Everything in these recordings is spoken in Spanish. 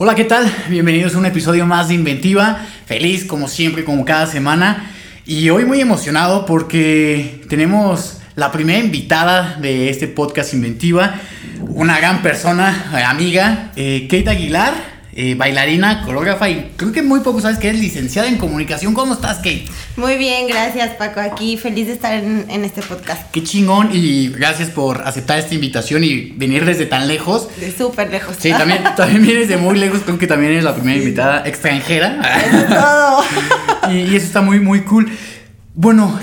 Hola, ¿qué tal? Bienvenidos a un episodio más de Inventiva. Feliz como siempre, como cada semana. Y hoy muy emocionado porque tenemos la primera invitada de este podcast Inventiva, una gran persona, amiga, eh, Kate Aguilar. Eh, bailarina, coreógrafa y creo que muy poco sabes que es licenciada en comunicación. ¿Cómo estás, Kate? Muy bien, gracias Paco. Aquí feliz de estar en, este podcast. Qué chingón y gracias por aceptar esta invitación y venir desde tan lejos. De súper lejos. Sí, también, también vienes de muy lejos. Creo que también eres la primera invitada extranjera. Eso es todo. y, y eso está muy, muy cool. Bueno,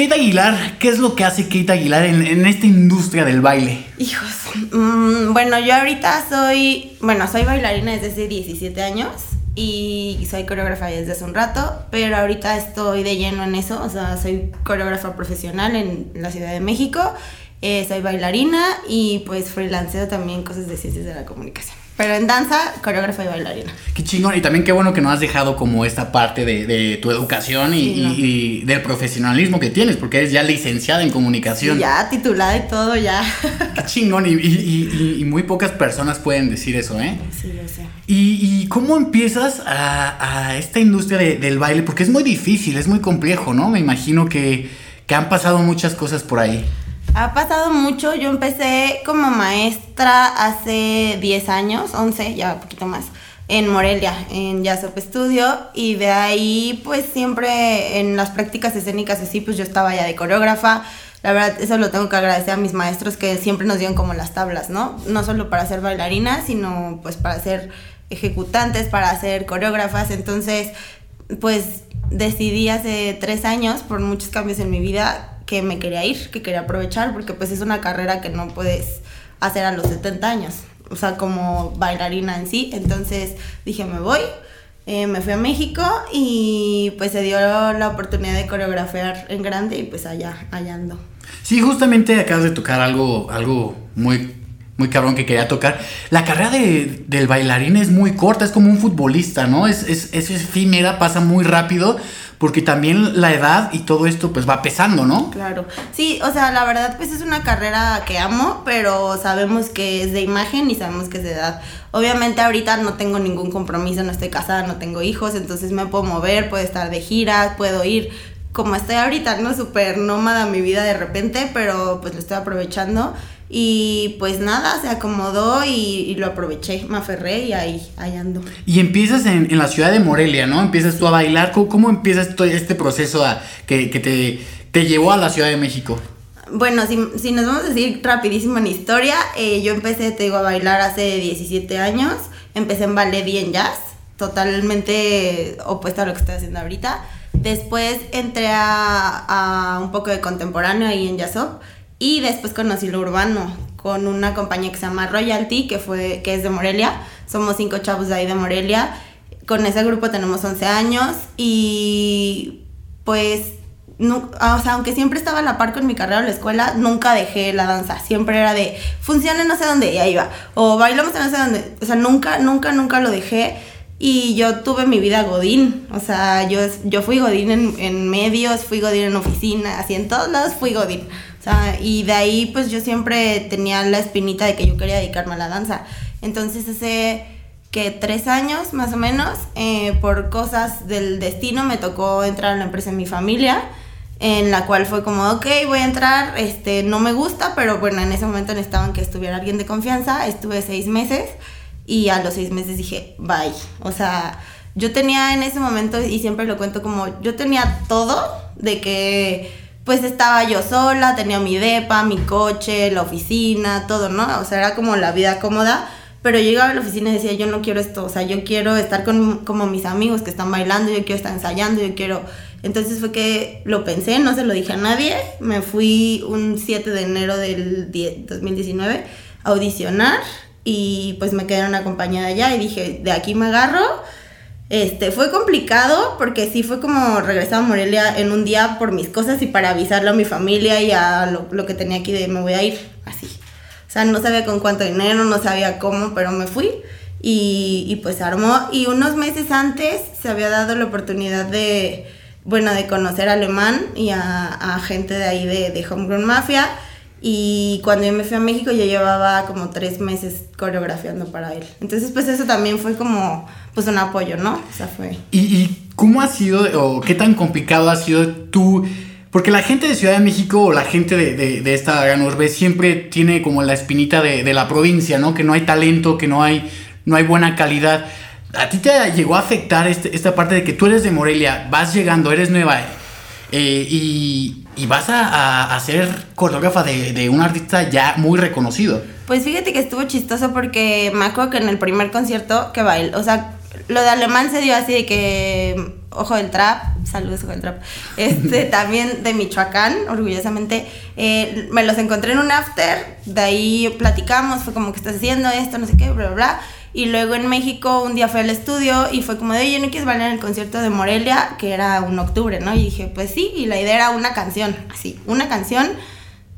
Kate Aguilar, ¿qué es lo que hace Kate Aguilar en, esta industria del baile? Hijos, mm, bueno, yo ahorita soy, bueno, soy bailarina desde hace 17 años y soy coreógrafa desde hace un rato, pero ahorita estoy de lleno en eso, o sea, soy coreógrafa profesional en la Ciudad de México, eh, soy bailarina y pues freelanceo también cosas de ciencias de la comunicación. Pero en danza, coreógrafa y bailarina. Qué chingón. Y también qué bueno que no has dejado como esta parte de, tu educación y, del profesionalismo que tienes, porque eres ya licenciada en comunicación. ya, titulada y todo, ya. Qué chingón. Y, muy pocas personas pueden decir eso, ¿eh? Sí, yo sé. ¿Y, cómo empiezas a, esta industria del baile? Porque es muy difícil, es muy complejo, ¿no? Me imagino que, que han pasado muchas cosas por ahí. Ha pasado mucho. Yo empecé como maestra hace 10 años, 11, ya un poquito más, en Morelia, en Up Studio. Y de ahí, pues siempre en las prácticas escénicas así, pues yo estaba ya de coreógrafa. La verdad, eso lo tengo que agradecer a mis maestros que siempre nos dieron como las tablas, ¿no? No solo para ser bailarinas, sino pues para ser ejecutantes, para ser coreógrafas. Entonces, pues decidí hace tres años, por muchos cambios en mi vida, que me quería ir, que quería aprovechar, porque pues es una carrera que no puedes hacer a los 70 años, o sea, como bailarina en sí. Entonces dije, me voy, eh, me fui a México y pues se dio la oportunidad de coreografiar en grande y pues allá, allá ando. Sí, justamente acabas de tocar algo, algo muy muy cabrón que quería tocar. La carrera de, del bailarín es muy corta, es como un futbolista, ¿no? Es, es, es efímera, pasa muy rápido, porque también la edad y todo esto pues va pesando, ¿no? Claro. Sí, o sea, la verdad pues es una carrera que amo, pero sabemos que es de imagen y sabemos que es de edad. Obviamente ahorita no tengo ningún compromiso, no estoy casada, no tengo hijos, entonces me puedo mover, puedo estar de gira, puedo ir como estoy ahorita, ¿no? Súper nómada mi vida de repente, pero pues lo estoy aprovechando. Y pues nada, se acomodó y, lo aproveché, me aferré y ahí, ahí ando. Y empiezas en, la ciudad de Morelia, ¿no? Empiezas tú a bailar. ¿Cómo, empiezas todo este proceso a, que, te, te, llevó a la Ciudad de México? Bueno, si, si nos vamos a decir rapidísimo en historia, eh, yo empecé, te digo, a bailar hace 17 años. Empecé en ballet y en jazz, totalmente opuesto a lo que estoy haciendo ahorita. Después entré a, a un poco de contemporáneo ahí en Jazzop y después conocí lo urbano con una compañía que se llama Royalty, que, fue, que es de Morelia. Somos cinco chavos de ahí de Morelia. Con ese grupo tenemos 11 años y pues, no, o sea, aunque siempre estaba a la par con mi carrera en la escuela, nunca dejé la danza. Siempre era de, funciona no sé dónde, y ahí va. O bailamos en no sé dónde. O sea, nunca, nunca, nunca lo dejé. Y yo tuve mi vida Godín, o sea, yo, yo fui Godín en, en medios, fui Godín en oficina, así en todos lados fui Godín. O sea, y de ahí pues yo siempre tenía la espinita de que yo quería dedicarme a la danza. Entonces hace que tres años más o menos, eh, por cosas del destino, me tocó entrar a la empresa en mi familia, en la cual fue como, ok, voy a entrar, este, no me gusta, pero bueno, en ese momento necesitaban que estuviera alguien de confianza, estuve seis meses y a los seis meses dije, bye. O sea, yo tenía en ese momento, y siempre lo cuento como, yo tenía todo de que pues estaba yo sola, tenía mi depa, mi coche, la oficina, todo, ¿no? O sea, era como la vida cómoda. Pero yo llegaba a la oficina y decía, yo no quiero esto, o sea, yo quiero estar con como mis amigos que están bailando, yo quiero estar ensayando, yo quiero... Entonces fue que lo pensé, no se lo dije a nadie, me fui un 7 de enero del 2019 a audicionar y pues me quedé en una allá y dije, de aquí me agarro este, fue complicado porque sí fue como regresar a Morelia en un día por mis cosas y para avisarle a mi familia y a lo, que tenía aquí de me voy a ir, así. O sea, no sabía con cuánto dinero, no sabía cómo, pero me fui y, y pues armó. Y unos meses antes se había dado la oportunidad de, bueno, de conocer a Alemán y a, a gente de ahí de, de Homegrown Mafia Y cuando yo me fui a México yo llevaba como tres meses coreografiando para él. Entonces pues eso también fue como pues un apoyo, ¿no? O sea, fue... ¿Y, y cómo ha sido o qué tan complicado ha sido tú? Porque la gente de Ciudad de México o la gente de, de, de esta gran urbe siempre tiene como la espinita de, de, la provincia, ¿no? Que no hay talento, que no hay, no hay buena calidad. ¿A ti te llegó a afectar este, esta parte de que tú eres de Morelia, vas llegando, eres nueva eh, y, y, vas a, a, ser coreógrafa de, de, un artista ya muy reconocido? Pues fíjate que estuvo chistoso porque me acuerdo que en el primer concierto que bailé, o sea, lo de alemán se dio así de que Ojo del Trap, saludos Ojo del Trap, este, también de Michoacán, orgullosamente, eh, me los encontré en un after, de ahí platicamos, fue como que estás haciendo esto, no sé qué, bla, bla, bla, y luego en México un día fui al estudio y fue como de, oye, ¿no quieres bailar en el concierto de Morelia? Que era un octubre, ¿no? Y dije, pues sí, y la idea era una canción, así, una canción.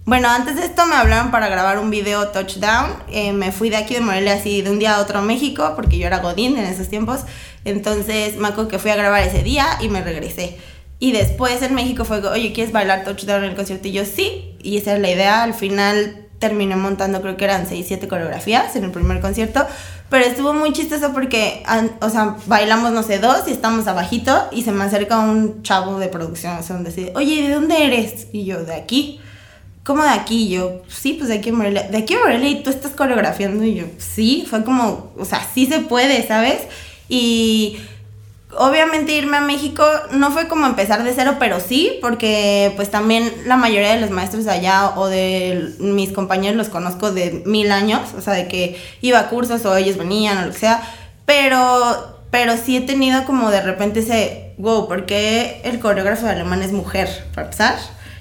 Bueno, antes de esto me hablaron para grabar un video Touchdown. Eh, me fui de aquí de Morelia así de un día a otro a México porque yo era Godín en esos tiempos. Entonces me acuerdo que fui a grabar ese día y me regresé. Y después en México fue, oye, ¿quieres bailar Touchdown en el concierto? Y yo sí. Y esa era la idea. Al final terminé montando, creo que eran 6, 7 coreografías en el primer concierto. Pero estuvo muy chistoso porque, o sea, bailamos, no sé, dos y estamos abajito y se me acerca un chavo de producción, o sea, donde dice, oye, ¿de dónde eres? Y yo, de aquí. ¿Cómo de aquí? Y yo, sí, pues de aquí en Morelia. ¿De aquí en Morelia? ¿Y tú estás coreografiando? Y yo, sí, fue como, o sea, sí se puede, ¿sabes? Y obviamente irme a México no fue como empezar de cero, pero sí, porque pues también la mayoría de los maestros de allá o de mis compañeros los conozco de mil años, o sea, de que iba a cursos o ellos venían o lo que sea, pero, pero sí he tenido como de repente ese, wow, ¿por qué el coreógrafo alemán es mujer? Para empezar.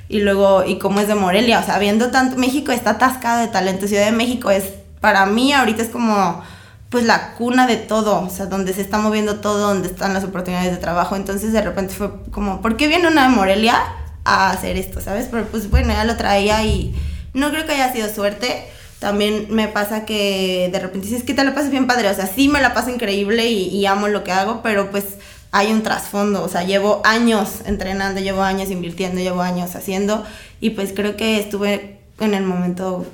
Y luego, y cómo es de Morelia, o sea, viendo tanto, México está atascado de talento, Ciudad de México es, para mí ahorita es como pues la cuna de todo, o sea, donde se está moviendo todo, donde están las oportunidades de trabajo. Entonces de repente fue como, ¿por qué viene una de Morelia a hacer esto, sabes? Pero pues bueno, ya lo traía y no creo que haya sido suerte. También me pasa que de repente dices que te la pasas bien padre, o sea, sí me la paso increíble y, y amo lo que hago, pero pues hay un trasfondo, o sea, llevo años entrenando, llevo años invirtiendo, llevo años haciendo y pues creo que estuve en el momento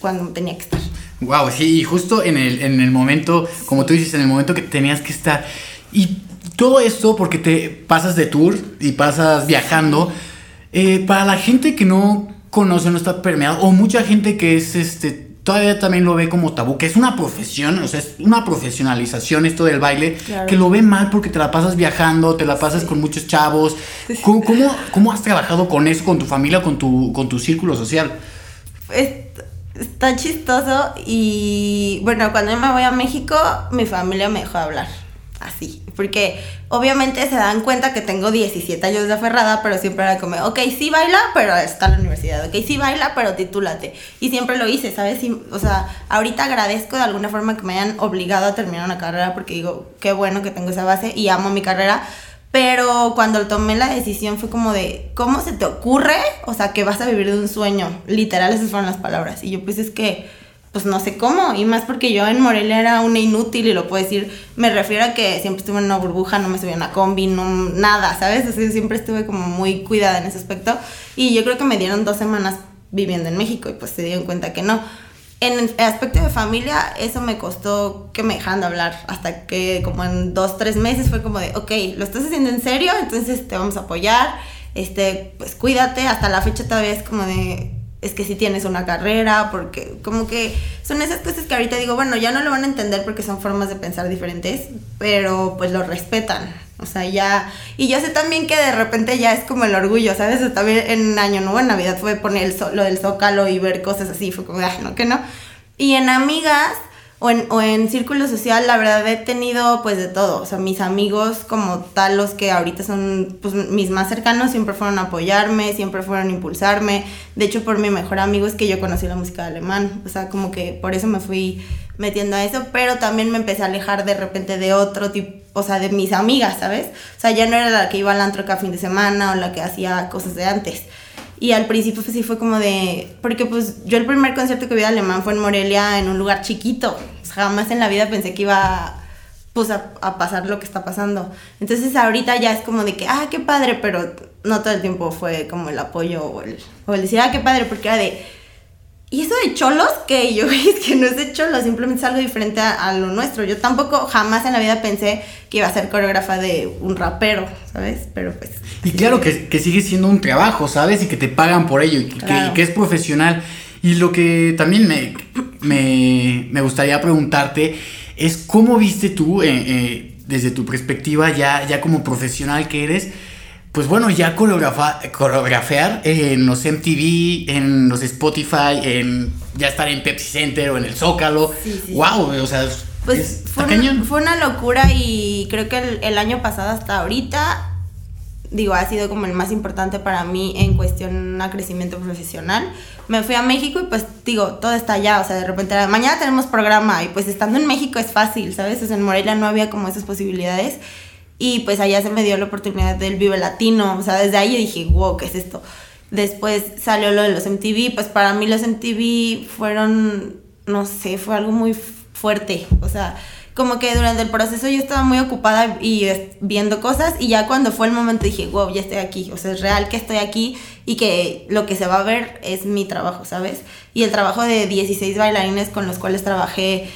cuando tenía que estar. Wow, sí, y justo en el, en el momento, como tú dices, en el momento que tenías que estar. Y todo esto porque te pasas de tour y pasas viajando. Eh, para la gente que no conoce, no está permeado, o mucha gente que es este. Todavía también lo ve como tabú, que es una profesión, o sea, es una profesionalización esto del baile, claro. que lo ve mal porque te la pasas viajando, te la pasas sí. con muchos chavos. ¿Cómo, ¿Cómo, cómo, has trabajado con eso, con tu familia, con tu, con tu círculo social? Está chistoso y bueno, cuando yo me voy a México, mi familia me dejó hablar así, porque obviamente se dan cuenta que tengo 17 años de aferrada, pero siempre era como, ok, sí baila, pero está en la universidad, ok, sí baila, pero titúlate, y siempre lo hice, ¿sabes? Y, o sea, ahorita agradezco de alguna forma que me hayan obligado a terminar una carrera, porque digo, qué bueno que tengo esa base y amo mi carrera, pero cuando tomé la decisión fue como de, ¿cómo se te ocurre? O sea, que vas a vivir de un sueño. Literal, esas fueron las palabras. Y yo pues es que, pues no sé cómo. Y más porque yo en Morelia era una inútil y lo puedo decir. Me refiero a que siempre estuve en una burbuja, no me subía a una combi, no, nada, ¿sabes? Así, siempre estuve como muy cuidada en ese aspecto. Y yo creo que me dieron dos semanas viviendo en México y pues se dieron cuenta que no. En el aspecto de familia, eso me costó que me dejaran de hablar. Hasta que como en dos, tres meses fue como de, ok, lo estás haciendo en serio, entonces te vamos a apoyar. Este, pues cuídate. Hasta la fecha todavía es como de, es que si tienes una carrera, porque como que son esas cosas que ahorita digo, bueno, ya no lo van a entender porque son formas de pensar diferentes, pero pues lo respetan. O sea, ya. Y yo sé también que de repente ya es como el orgullo, ¿sabes? También en Año Nuevo, en Navidad, fue poner el lo del zócalo y ver cosas así. Fue como, ah, no, que no. Y en amigas o en, o en círculo social, la verdad he tenido pues de todo. O sea, mis amigos como tal, los que ahorita son pues, mis más cercanos, siempre fueron a apoyarme, siempre fueron a impulsarme. De hecho, por mi mejor amigo es que yo conocí la música alemán. O sea, como que por eso me fui metiendo a eso, pero también me empecé a alejar de repente de otro tipo, o sea, de mis amigas, ¿sabes? O sea, ya no era la que iba al antro cada fin de semana o la que hacía cosas de antes. Y al principio pues, sí fue como de... Porque pues yo el primer concierto que vi de alemán fue en Morelia, en un lugar chiquito. Jamás en la vida pensé que iba pues a, a, pasar lo que está pasando. Entonces ahorita ya es como de que, ah, qué padre, pero no todo el tiempo fue como el apoyo o el, o el decir, ah, qué padre, porque era de, y eso de cholos, que yo es que no es de cholos, simplemente es algo diferente a, lo nuestro. Yo tampoco jamás en la vida pensé que iba a ser coreógrafa de un rapero, ¿sabes? Pero pues... Y claro que, que sigue siendo un trabajo, ¿sabes? Y que te pagan por ello y que, es profesional. Y lo que también me, me, me gustaría preguntarte es cómo viste tú, eh, eh, desde tu perspectiva ya, ya como profesional que eres, pues bueno, ya coreografear en los MTV, en los Spotify, en ya estar en Pepsi Center o en el Zócalo. wow, o sea, pues fue, fue, una locura y creo que el, año pasado hasta ahorita, digo, ha sido como el más importante para mí en cuestión a crecimiento profesional. Me fui a México y pues digo, todo está allá, o sea, de repente mañana tenemos programa y pues estando en México es fácil, ¿sabes? O sea, en Morelia no había como esas posibilidades. Y pues allá se me dio la oportunidad del Vive Latino. O sea, desde ahí dije, wow, ¿qué es esto? Después salió lo de los MTV. Pues para mí los MTV fueron, no sé, fue algo muy fuerte. O sea, como que durante el proceso yo estaba muy ocupada y viendo cosas. Y ya cuando fue el momento dije, wow, ya estoy aquí. O sea, es real que estoy aquí y que lo que se va a ver es mi trabajo, ¿sabes? Y el trabajo de 16 bailarines con los cuales trabajé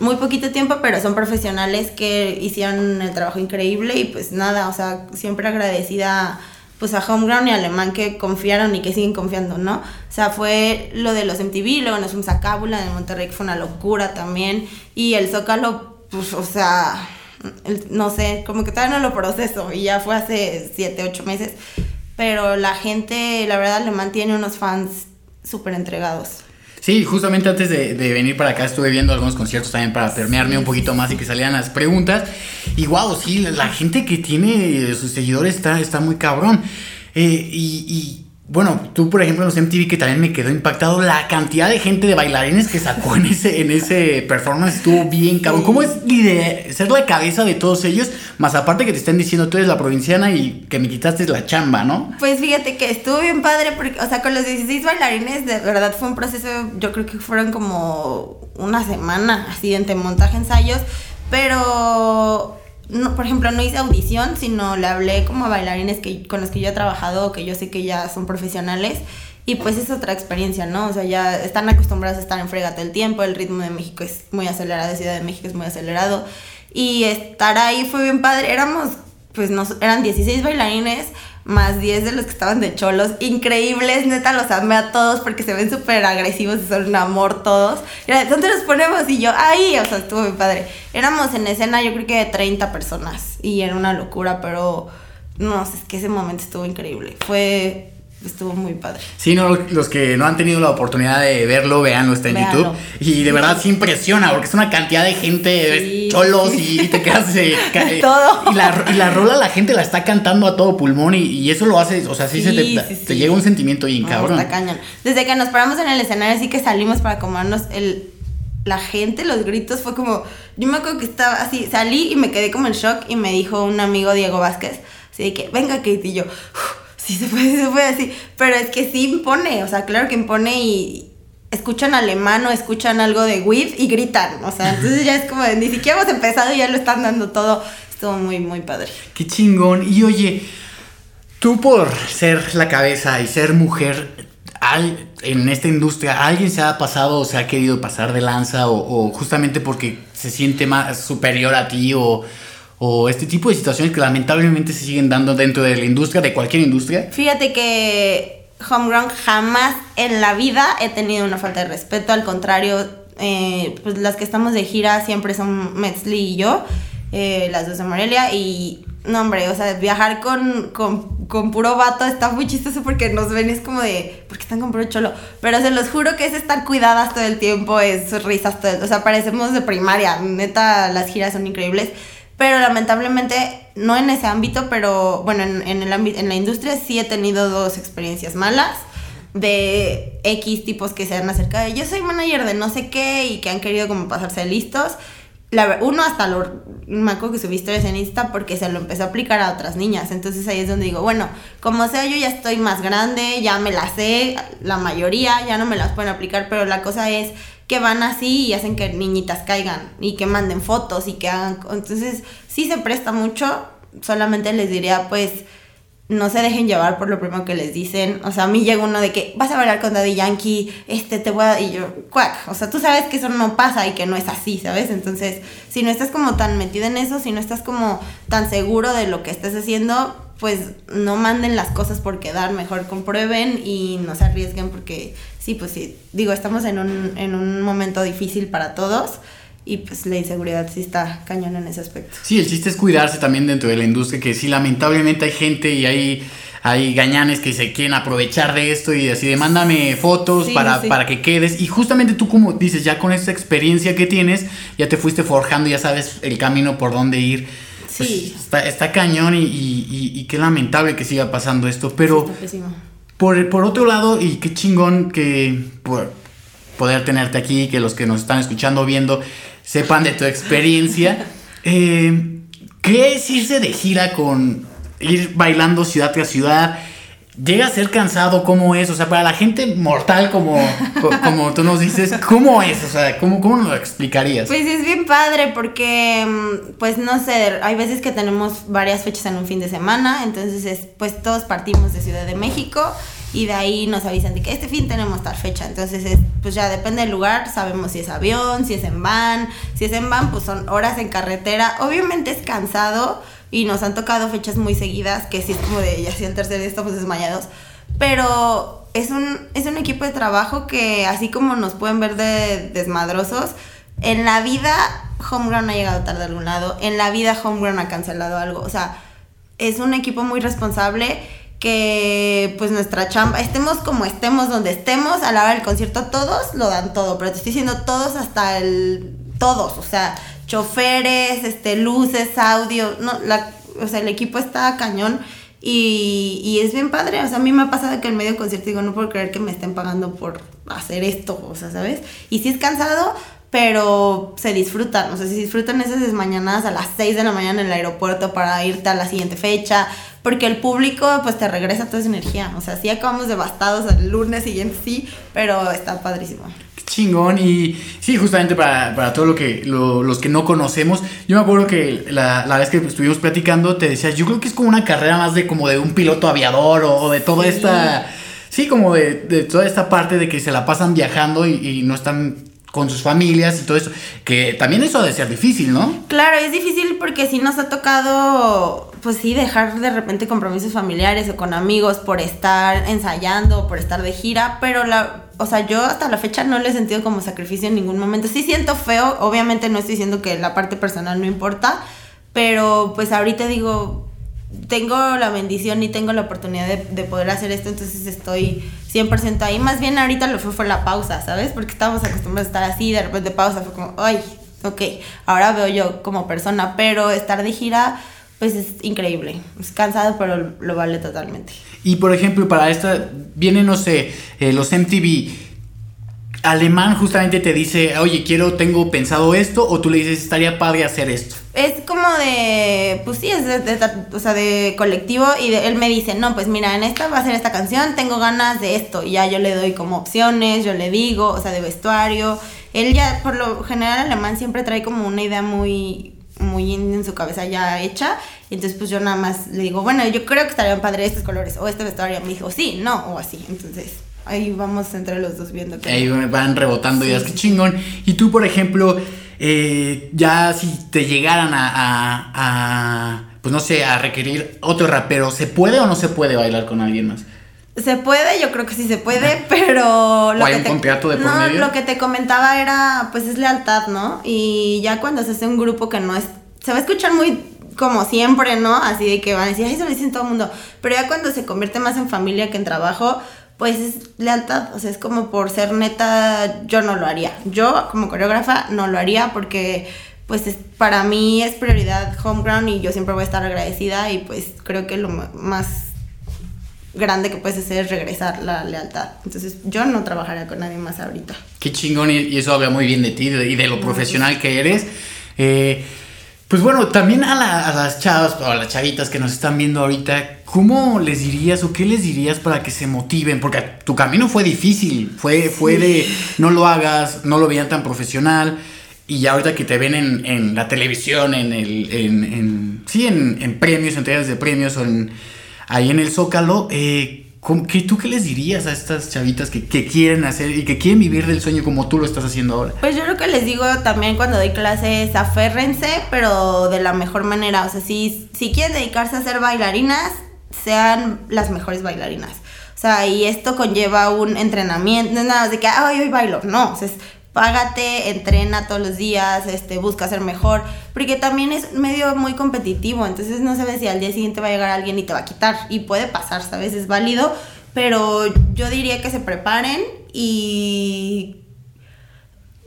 muy poquito tiempo, pero son profesionales que hicieron el trabajo increíble y pues nada, o sea, siempre agradecida pues a Homeground y Alemán que confiaron y que siguen confiando, ¿no? O sea, fue lo de los MTV, luego nos fuimos a Cábula de Monterrey, que fue una locura también, y el Zócalo, pues, o sea, no sé, como que todavía no lo proceso, y ya fue hace 7, 8 meses, pero la gente, la verdad, Alemán tiene unos fans súper entregados. Sí, justamente antes de, venir para acá estuve viendo algunos conciertos también para permearme un poquito más y que salieran las preguntas. Y wow, sí, la gente que tiene sus seguidores está, está muy cabrón. Eh, y bueno, tú por ejemplo en los MTV que también me quedó impactado la cantidad de gente de bailarines que sacó en ese, en ese performance estuvo bien cabrón. ¿Cómo es ser la cabeza de todos ellos? Más aparte que te estén diciendo tú eres la provinciana y que me quitaste la chamba, ¿no? Pues fíjate que estuvo bien padre porque, o sea, con los 16 bailarines de verdad fue un proceso, yo creo que fueron como una semana así entre montaje, ensayos, pero no, por ejemplo, no hice audición, sino le hablé como a bailarines que, con los que yo he trabajado, que yo sé que ya son profesionales. Y pues es otra experiencia, ¿no? O sea, ya están acostumbrados a estar en fregata el tiempo, el ritmo de México es muy acelerado, de Ciudad de México es muy acelerado. Y estar ahí fue bien padre. Éramos, pues nos, eran 16 bailarines, más 10 de los que estaban de cholos, increíbles, neta, los amé a todos porque se ven súper agresivos y son un amor todos. Y ¿dónde los ponemos? Y yo, ahí, o sea, estuvo muy padre. Éramos en escena, yo creo que de 30 personas y era una locura, pero no, es que ese momento estuvo increíble. Fue estuvo muy padre. Sí, no, los que no han tenido la oportunidad de verlo, véanlo, está en YouTube. Y de verdad sí impresiona, porque es una cantidad de gente, cholos y te quedas... Eh, eh, todo. Y la, y la, rola la gente la está cantando a todo pulmón y, eso lo hace, o sea, sí, se te, llega un sentimiento bien cabrón. Desde que nos paramos en el escenario, así que salimos para comernos el... La gente, los gritos, fue como... Yo me acuerdo que estaba así, salí y me quedé como en shock y me dijo un amigo, Diego Vázquez, así de que, venga Kate, y yo... Sí, se puede, se puede así. Pero es que sí impone, o sea, claro que impone y escuchan alemán o escuchan algo de WIF y gritan. O sea, entonces ya es como ni siquiera hemos empezado y ya lo están dando todo. Estuvo muy, muy padre. Qué chingón. Y oye, tú por ser la cabeza y ser mujer en esta industria, ¿alguien se ha pasado o se ha querido pasar de lanza o, o justamente porque se siente más superior a ti o o este tipo de situaciones que lamentablemente se siguen dando dentro de la industria, de cualquier industria? Fíjate que Homegrown jamás en la vida he tenido una falta de respeto, al contrario, eh, pues las que estamos de gira siempre son Metzli y yo, eh, las dos de Morelia, y no, hombre, o sea, viajar con, con, con, puro vato está muy chistoso porque nos ven, es como de, ¿por qué están con puro cholo? Pero se los juro que es estar cuidadas todo el tiempo, es risas todo el, o sea, parecemos de primaria, neta, las giras son increíbles. Pero lamentablemente, no en ese ámbito, pero bueno, en, en, el en la industria sí he tenido dos experiencias malas de X tipos que se han acercado. Yo soy manager de no sé qué y que han querido como pasarse listos. La, uno hasta lo, me acuerdo que subí historias en Insta porque se lo empezó a aplicar a otras niñas. Entonces ahí es donde digo, bueno, como sea, yo ya estoy más grande, ya me las sé, la mayoría ya no me las pueden aplicar, pero la cosa es que van así y hacen que niñitas caigan y que manden fotos y que hagan... Entonces sí se presta mucho, solamente les diría pues no se dejen llevar por lo primero que les dicen. O sea, a mí llega uno de que vas a bailar con Daddy Yankee, este te voy a. Y yo, cuac. O sea, tú sabes que eso no pasa y que no es así, ¿sabes? Entonces, si no estás como tan metido en eso, si no estás como tan seguro de lo que estás haciendo, pues no manden las cosas por quedar, mejor comprueben y no se arriesguen porque sí, pues sí, digo, estamos en un, en un momento difícil para todos y pues la inseguridad sí está cañón en ese aspecto. Sí, el chiste es cuidarse también dentro de la industria, que sí, lamentablemente hay gente y hay, hay gañanes que se quieren aprovechar de esto y así de mándame fotos para, para que quedes. Y justamente tú como dices, ya con esta experiencia que tienes, ya te fuiste forjando, ya sabes el camino por dónde ir. Pues, sí. está, está, cañón y, y, qué lamentable que siga pasando esto, pero... por, por otro lado, y qué chingón que por poder tenerte aquí, que los que nos están escuchando, viendo, sepan de tu experiencia. Eh, ¿Qué es irse de gira con ir bailando ciudad tras ciudad? ¿Llega a ser cansado? ¿Cómo es? O sea, para la gente mortal como, como tú nos dices, ¿cómo es? O sea, ¿cómo, ¿cómo nos lo explicarías? Pues es bien padre porque, mm, pues no sé, hay veces que tenemos varias fechas en un fin de semana, entonces pues todos partimos de Ciudad de México y de ahí nos avisan de que este fin tenemos tal fecha. Entonces, pues ya depende del lugar, sabemos si es avión, si es en van. Si es en van, pues son horas en carretera. Obviamente es cansado y nos han tocado fechas muy seguidas que sí es como de ya si el tercer día estamos desmayados. Pero es un, es un equipo de trabajo que así como nos pueden ver de desmadrosos, en la vida Homegrown ha llegado tarde a algún lado, en la vida Homegrown ha cancelado algo. O sea, es un equipo muy responsable que pues nuestra chamba, estemos como estemos, donde estemos, a la hora del concierto, todos lo dan todo, pero te estoy diciendo todos hasta el, todos, o sea, choferes, este, luces, audio, no, o sea, el equipo está cañón y, y es bien padre, o sea, a mí me ha pasado que en medio concierto digo, no puedo creer que me estén pagando por hacer esto, o sea, ¿sabes? Y si es cansado, pero se disfrutan, o sea, se disfrutan esas mañanas a las 6 de la mañana en el aeropuerto para irte a la siguiente fecha, porque el público pues te regresa toda esa energía, o sea, sí acabamos devastados el lunes siguiente, sí, pero está padrísimo. Qué chingón y sí, justamente para, para todo lo que los que no conocemos, yo me acuerdo que la, la, vez que estuvimos platicando te decía, yo creo que es como una carrera más de como de un piloto aviador o, de toda esta... Sí, como de, de, toda esta parte de que se la pasan viajando y, y no están con sus familias y todo eso, que también eso ha de ser difícil, ¿no? Claro, es difícil porque sí nos ha tocado, pues sí, dejar de repente compromisos familiares o con amigos por estar ensayando por estar de gira, pero la, o sea, yo hasta la fecha no le he sentido como sacrificio en ningún momento. Sí siento feo, obviamente no estoy diciendo que la parte personal no importa, pero pues ahorita digo, tengo la bendición y tengo la oportunidad de, poder hacer esto, entonces estoy 100% ahí. Más bien ahorita lo fue fue la pausa, ¿sabes? Porque estábamos acostumbrados a estar así, de repente pausa fue como, ay, ok, ahora veo yo como persona, pero estar de gira, pues es increíble. Es cansado, pero lo vale totalmente. Y por ejemplo, para esta, vienen, no sé, eh, los MTV alemán justamente te dice, oye, quiero, tengo pensado esto, o tú le dices, estaría padre hacer esto. Es como de, pues sí, es de, o sea, de colectivo y él me dice, no, pues mira, en esta va a ser esta canción, tengo ganas de esto, y ya yo le doy como opciones, yo le digo, o sea, de vestuario. Él ya, por lo general, alemán siempre trae como una idea muy, muy en su cabeza ya hecha. Y entonces, pues yo nada más le digo, bueno, yo creo que estarían padre estos colores o este vestuario. Me dijo, sí, no, o así. Entonces, ahí vamos entre los dos viendo que. Ahí van rebotando ya, es que chingón. Y tú, por ejemplo, eh, ya si te llegaran a, pues no sé, a requerir otro rapero, ¿se puede o no se puede bailar con alguien más? Se puede, yo creo que sí se puede, pero lo que te, no, lo que te comentaba era, pues es lealtad, ¿no? Y ya cuando se hace un grupo que no es, se va a escuchar muy como siempre, ¿no? Así de que van a decir, ay, eso lo dicen todo el mundo, pero ya cuando se convierte más en familia que en trabajo, pues es lealtad, o sea, es como por ser neta, yo no lo haría. Yo como coreógrafa no lo haría porque pues es, para mí es prioridad Homeground y yo siempre voy a estar agradecida y pues creo que lo más grande que puedes hacer es regresar la lealtad. Entonces yo no trabajaría con nadie más ahorita. Qué chingón y eso habla muy bien de ti y de lo profesional que eres. Eh, pues bueno, también a, las chavas o a las chavitas que nos están viendo ahorita, ¿cómo les dirías o qué les dirías para que se motiven? Porque tu camino fue difícil, fue, fue de no lo hagas, no lo veían tan profesional. Y ya ahorita que te ven en, la televisión, en el. En, sí, en, premios, en entregas de premios, o en ahí en el Zócalo. Eh, ¿Qué, ¿Tú qué les dirías a estas chavitas que, quieren hacer y que quieren vivir del sueño como tú lo estás haciendo ahora? Pues yo lo que les digo también cuando doy clases, aférrense, pero de la mejor manera. O sea, si, si quieren dedicarse a ser bailarinas, sean las mejores bailarinas. O sea, y esto conlleva un entrenamiento, no es nada de que, ay, hoy bailo. No, o sea, págate, entrena todos los días, este, busca ser mejor, porque también es medio muy competitivo, entonces no sabes si al día siguiente va a llegar alguien y te va a quitar, y puede pasar, ¿sabes? Es válido, pero yo diría que se preparen y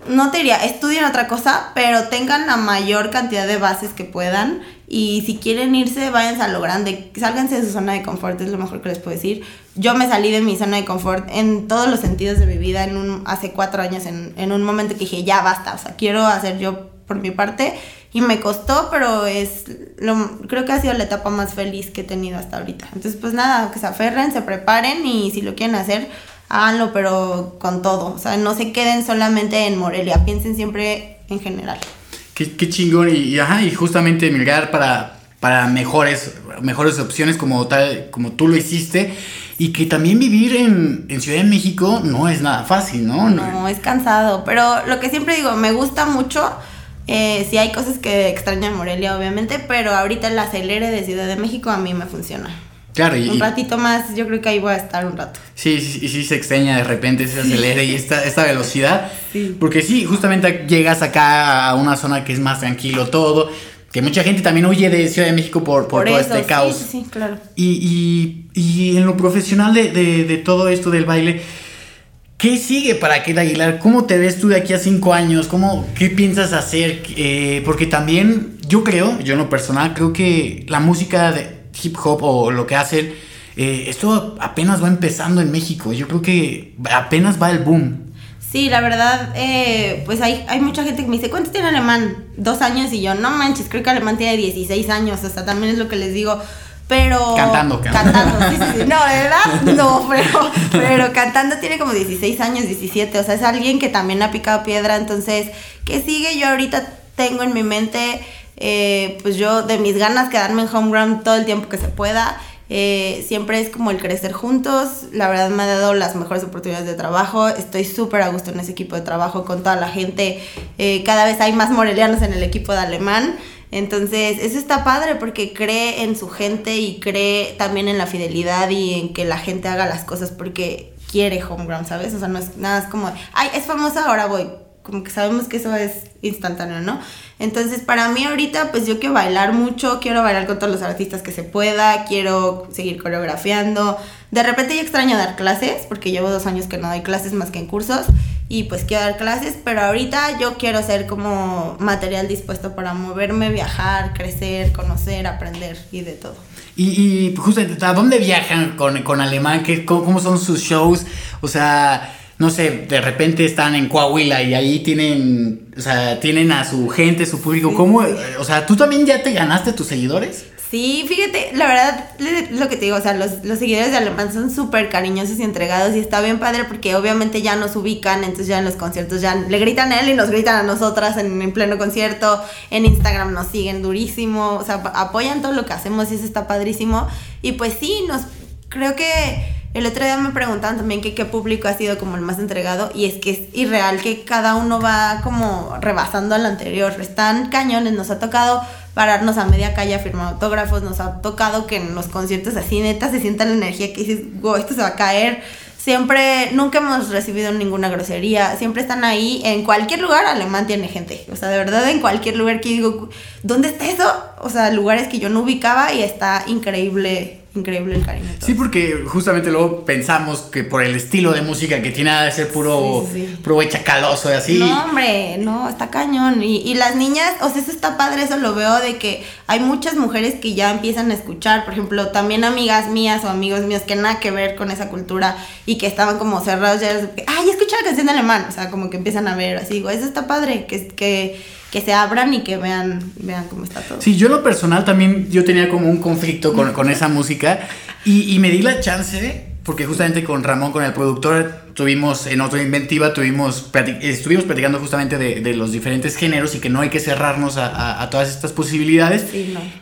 no te diría, estudien otra cosa, pero tengan la mayor cantidad de bases que puedan. Y si quieren irse, váyanse a lo grande. Sálganse de su zona de confort, es lo mejor que les puedo decir. Yo me salí de mi zona de confort en todos los sentidos de mi vida en un, hace cuatro años, en, en un momento que dije, ya basta, o sea, quiero hacer yo por mi parte. Y me costó, pero es lo, creo que ha sido la etapa más feliz que he tenido hasta ahorita. Entonces, pues nada, que se aferren, se preparen y si lo quieren hacer, háganlo, pero con todo. O sea, no se queden solamente en Morelia, piensen siempre en general. Qué, qué chingón, y, ajá, y justamente mirar para, para mejores, mejores opciones como tal, como tú lo hiciste. Y que también vivir en, en, Ciudad de México no es nada fácil, ¿no? No, es cansado. Pero lo que siempre digo, me gusta mucho. Eh, sí hay cosas que extraño en Morelia, obviamente, pero ahorita el acelere de Ciudad de México a mí me funciona. Claro, y, un ratito más, yo creo que ahí voy a estar un rato. Sí, sí, sí, sí se extraña de repente, se acelera y esta, esta velocidad. Sí. Porque sí, justamente llegas acá a una zona que es más tranquilo todo, que mucha gente también huye de Ciudad de México por, por, todo este caos. Sí, sí, claro. Y, y, y en lo profesional de, de, de, todo esto del baile, ¿qué sigue para Kate Aguilar? ¿Cómo te ves tú de aquí a cinco años? ¿Cómo, ¿Qué piensas hacer? Eh, porque también yo creo, yo en lo personal, creo que la música de hip hop o lo que hacen, eh, esto apenas va empezando en México. Yo creo que apenas va el boom. Sí, la verdad, eh, pues hay, hay mucha gente que me dice, ¿cuántos tiene Alemán? Dos años y yo, no manches, creo que Alemán tiene 16 años, o sea, también es lo que les digo. Pero. Cantando, cantando. sí, sí, sí. No, de verdad, no, pero, pero cantando tiene como 16 años, 17. O sea, es alguien que también ha picado piedra. Entonces, ¿qué sigue? Yo ahorita tengo en mi mente eh, pues yo de mis ganas quedarme en home ground todo el tiempo que se pueda. Eh, siempre es como el crecer juntos. La verdad me ha dado las mejores oportunidades de trabajo. Estoy súper a gusto en ese equipo de trabajo con toda la gente. Eh, cada vez hay más morelianos en el equipo de alemán. Entonces, eso está padre porque cree en su gente y cree también en la fidelidad y en que la gente haga las cosas porque quiere homeground, ¿sabes? O sea, no es nada, es como, ay, es famosa, ahora voy. Como que sabemos que eso es instantáneo, ¿no? Entonces, para mí ahorita, pues yo quiero bailar mucho, quiero bailar con todos los artistas que se pueda, quiero seguir coreografiando. De repente yo extraño dar clases, porque llevo dos años que no doy clases más que en cursos, y pues quiero dar clases, pero ahorita yo quiero ser como material dispuesto para moverme, viajar, crecer, conocer, aprender y de todo. Y, y justamente, ¿a dónde viajan con, con Alemán? ¿Qué, ¿Cómo son sus shows? O sea no sé, de repente están en Coahuila y ahí tienen, o sea, tienen a su gente, su público. ¿Cómo? O sea, ¿tú también ya te ganaste tus seguidores? Sí, fíjate, la verdad, lo que te digo, o sea, los, los seguidores de Alemán son súper cariñosos y entregados y está bien padre porque obviamente ya nos ubican, entonces ya en los conciertos ya le gritan a él y nos gritan a nosotras en, en pleno concierto, en Instagram nos siguen durísimo, o sea, apoyan todo lo que hacemos y eso está padrísimo. Y pues sí, nos, creo que el otro día me preguntaban también qué público ha sido como el más entregado y es que es irreal que cada uno va como rebasando al anterior. Están cañones, nos ha tocado pararnos a media calle a firmar autógrafos, nos ha tocado que en los conciertos así neta se sienta la energía que dices, wow, esto se va a caer. Siempre, nunca hemos recibido ninguna grosería, siempre están ahí, en cualquier lugar alemán tiene gente, o sea, de verdad en cualquier lugar que digo, ¿dónde está eso? O sea, lugares que yo no ubicaba y está increíble increíble el cariño. Sí, porque justamente luego pensamos que por el estilo de música que tiene de ser puro, sí, puro chacaloso y así. No, hombre, no, está cañón. Y, y, las niñas, o sea, eso está padre, eso lo veo de que hay muchas mujeres que ya empiezan a escuchar, por ejemplo, también amigas mías o amigos míos que nada que ver con esa cultura y que estaban como cerrados ya, ay, escucha la canción de alemán, o sea, como que empiezan a ver así, digo, eso está padre, que, que que se abran y que vean, vean cómo está todo. Sí, yo en lo personal también, yo tenía como un conflicto con, con esa música y, y, me di la chance porque justamente con Ramón, con el productor, tuvimos en otra inventiva, tuvimos, estuvimos platicando justamente de, los diferentes géneros y que no hay que cerrarnos a, todas estas posibilidades.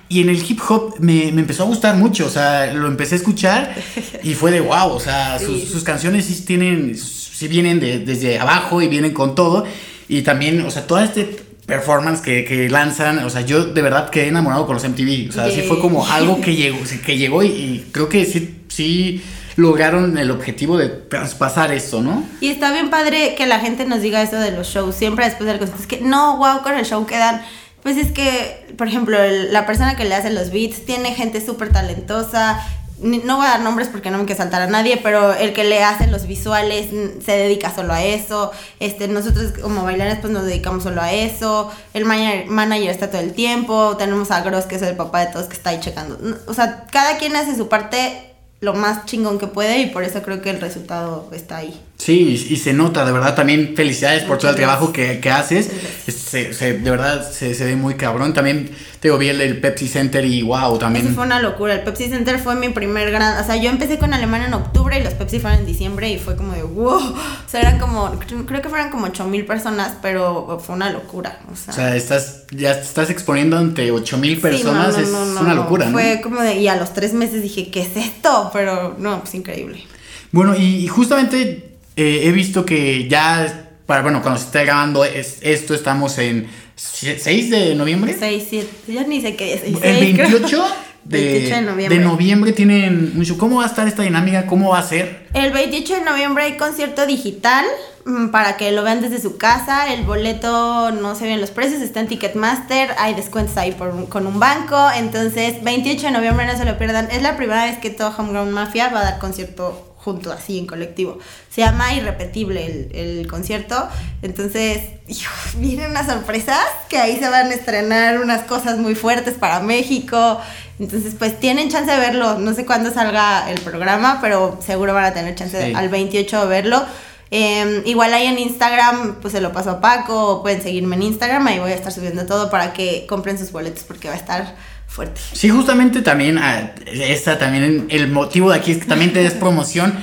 Y en el hip hop me, empezó a gustar mucho, o sea, lo empecé a escuchar y fue de wow, o sea, sus, canciones sí tienen, sí vienen desde abajo y vienen con todo. Y también, o sea, todo este performance que, lanzan, o sea, yo de verdad quedé enamorado con los MTV, o sea, sí fue como algo que llegó, que llegó y, y creo que sí, sí lograron el objetivo de traspasar esto, ¿no? Y está bien padre que la gente nos diga eso de los shows, siempre después del concierto. Es que no, wow, con el show quedan. Pues es que, por ejemplo, la persona que le hace los beats tiene gente súper talentosa. No voy a dar nombres porque no me quiero saltar a nadie, pero el que le hace los visuales se dedica solo a eso. Este, nosotros como bailarines pues nos dedicamos solo a eso. El manager, manager está todo el tiempo. Tenemos a Gross, que es el papá de todos, que está ahí checando. O sea, cada quien hace su parte lo más chingón que puede y por eso creo que el resultado está ahí. Sí, y, se nota, de verdad, también felicidades por todo el trabajo que, haces. Se, de verdad se, ve muy cabrón. También te vi el Pepsi Center y wow, también. Eso fue una locura. El Pepsi Center fue mi primer gran. O sea, yo empecé con Alemania en octubre y los Pepsi fueron en diciembre y fue como de wow. O sea, eran como. Creo que fueron como 8 mil personas, pero fue una locura. O sea, estás, ya estás exponiendo ante 8 mil personas. es una locura, ¿no? Fue como de. Y a los tres meses dije, ¿qué es esto? Pero no, pues increíble. Bueno, y justamente eh, he visto que ya, para, bueno, cuando se está grabando esto, estamos en 6 de noviembre. 6, 7, ya ni sé qué es. El 28 de, noviembre. de, noviembre. tienen mucho. ¿Cómo va a estar esta dinámica? ¿Cómo va a ser? El 28 de noviembre hay concierto digital mm, para que lo vean desde su casa. El boleto no se ven los precios, está en Ticketmaster. Hay descuentos ahí por, con un banco. Entonces, 28 de noviembre no se lo pierdan. Es la primera vez que todo Homegrown Mafia va a dar concierto junto, así en colectivo. Se llama Irrepetible el, concierto. Entonces, vienen unas sorpresas que ahí se van a estrenar unas cosas muy fuertes para México. Entonces, pues tienen chance de verlo. No sé cuándo salga el programa, pero seguro van a tener chance al 28 de verlo. Em, igual ahí en Instagram, pues se lo paso a Paco, pueden seguirme en Instagram, ahí voy a estar subiendo todo para que compren sus boletos porque va a estar fuerte. Sí, justamente también, ah, esta también, el motivo de aquí es que también te des promoción.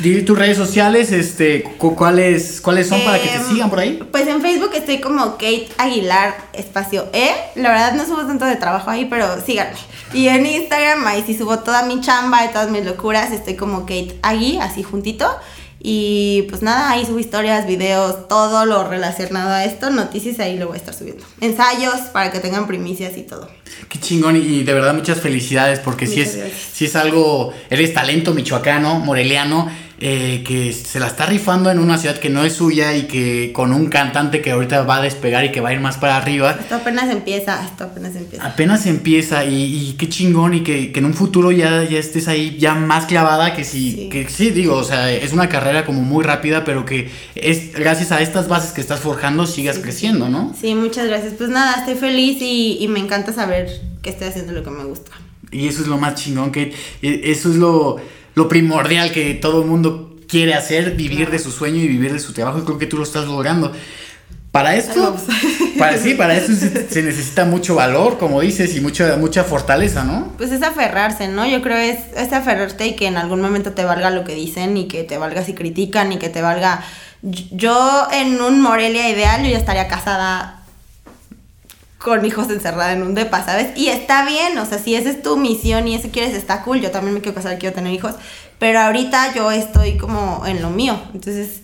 Dile tus redes sociales, este, ¿cuáles, cuáles son para que te em, sigan por ahí? Pues en Facebook estoy como Kate Aguilar, espacio E. La verdad no subo tanto de trabajo ahí, pero síganme. Y en Instagram, ahí sí subo toda mi chamba y todas mis locuras, estoy como Kate Agui, así juntito. Y pues nada, ahí subo historias, videos, todo lo relacionado a esto, noticias, ahí lo voy a estar subiendo. Ensayos para que tengan primicias y todo. Qué chingón y de verdad muchas felicidades porque si es, si es algo, eres talento michoacano, moreliano eh, que se la está rifando en una ciudad que no es suya y que con un cantante que ahorita va a despegar y que va a ir más para arriba. Esto apenas empieza, esto apenas empieza. Apenas empieza y, qué chingón y que, en un futuro ya, ya estés ahí ya más clavada que si, sí. que sí, digo, o sea, es una carrera como muy rápida, pero que es gracias a estas bases que estás forjando sigas creciendo, ¿no? Sí, muchas gracias. Pues nada, estoy feliz y, y me encanta saber que estoy haciendo lo que me gusta. Y eso es lo más chingón, que eso es lo lo primordial que todo el mundo quiere hacer, vivir de su sueño y vivir de su trabajo. Y creo que tú lo estás logrando. Para esto, para, sí, para eso se, necesita mucho valor, como dices, y mucha, mucha fortaleza, ¿no? Pues es aferrarse, ¿no? Yo creo es, es aferrarte y que en algún momento te valga lo que dicen y que te valga si critican y que te valga... Yo en un Morelia ideal yo ya estaría casada con hijos encerrada en un depa, ¿sabes? Y está bien, o sea, si esa es tu misión y eso quieres, está cool. Yo también me quiero casar, quiero tener hijos. Pero ahorita yo estoy como en lo mío. Entonces,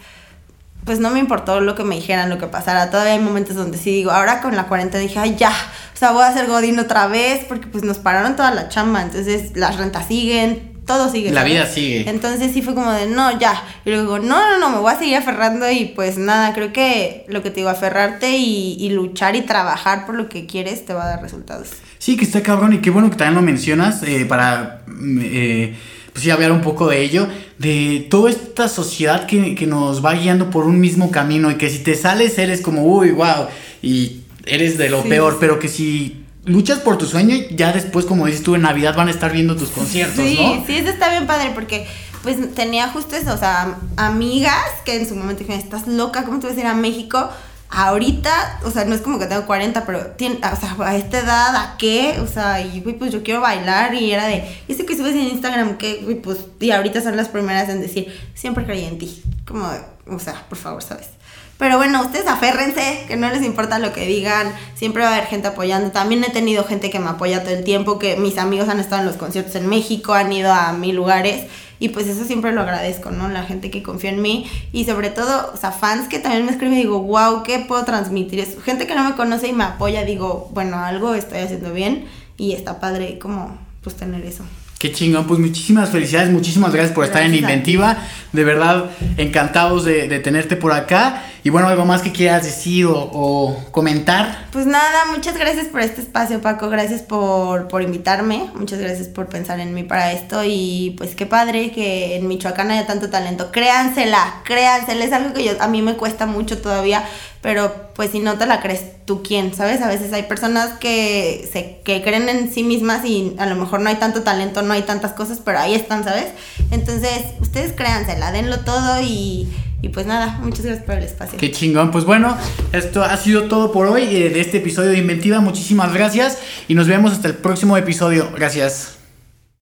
pues no me importó lo que me dijeran, lo que pasara. Todavía hay momentos donde sí digo, ahora con la cuarentena dije, ay, ya. O sea, voy a hacer Godín otra vez porque pues nos pararon toda la chamba. Entonces, las rentas siguen, todo sigue. La vida sigue. Entonces sí fue como de, no, ya. Y luego, no, no, no, me voy a seguir aferrando y pues nada, creo que lo que te digo, aferrarte y, luchar y trabajar por lo que quieres te va a dar resultados. Sí, que está cabrón y qué bueno que también lo mencionas eh, para... Eh, pues sí, hablar un poco de ello, de toda esta sociedad que, que nos va guiando por un mismo camino y que si te sales eres como, uy, wow, y eres de lo peor, pero que si luchas por tu sueño y ya después, como dices tú, en Navidad van a estar viendo tus conciertos, sí, ¿no? Sí, eso está bien padre porque pues tenía justo eso, o sea, amigas que en su momento dijeron, estás loca, ¿cómo te vas a ir a México? ahorita, o sea, no es como que tengo 40, pero tiene, o sea, a esta edad, ¿a qué? O sea, y pues yo quiero bailar y era de, ¿y ese que subes en Instagram? Güey, pues, y ahorita son las primeras en decir, siempre creí en ti. Como, o sea, por favor, ¿sabes? Pero bueno, ustedes aférrense, que no les importa lo que digan, siempre va a haber gente apoyando. También he tenido gente que me apoya todo el tiempo, que mis amigos han estado en los conciertos en México, han ido a mil lugares y pues eso siempre lo agradezco, ¿no? La gente que confía en mí y sobre todo, o sea, fans que también me escriben y digo, wow, ¿qué puedo transmitir? eso gente que no me conoce y me apoya, digo, bueno, algo estoy haciendo bien y está padre como pues tener eso. Qué chingón, pues muchísimas felicidades, muchísimas gracias por estar en Inventiva. De verdad, encantados de, de, tenerte por acá. Y bueno, algo más que quieras decir o, comentar. Pues nada, muchas gracias por este espacio, Paco. Gracias por, por, invitarme. Muchas gracias por pensar en mí para esto. Y pues qué padre que en Michoacán haya tanto talento. Créansela, créansela. Es algo que yo, a mí me cuesta mucho todavía pero pues si no te la crees tú quién, ¿sabes? A veces hay personas que se que creen en sí mismas y a lo mejor no hay tanto talento, no hay tantas cosas, pero ahí están, ¿sabes? Entonces, ustedes créansela, denlo todo y, y pues nada, muchas gracias por el espacio. Qué chingón, pues bueno, esto ha sido todo por hoy eh, de este episodio de Inventiva, muchísimas gracias y nos vemos hasta el próximo episodio, gracias.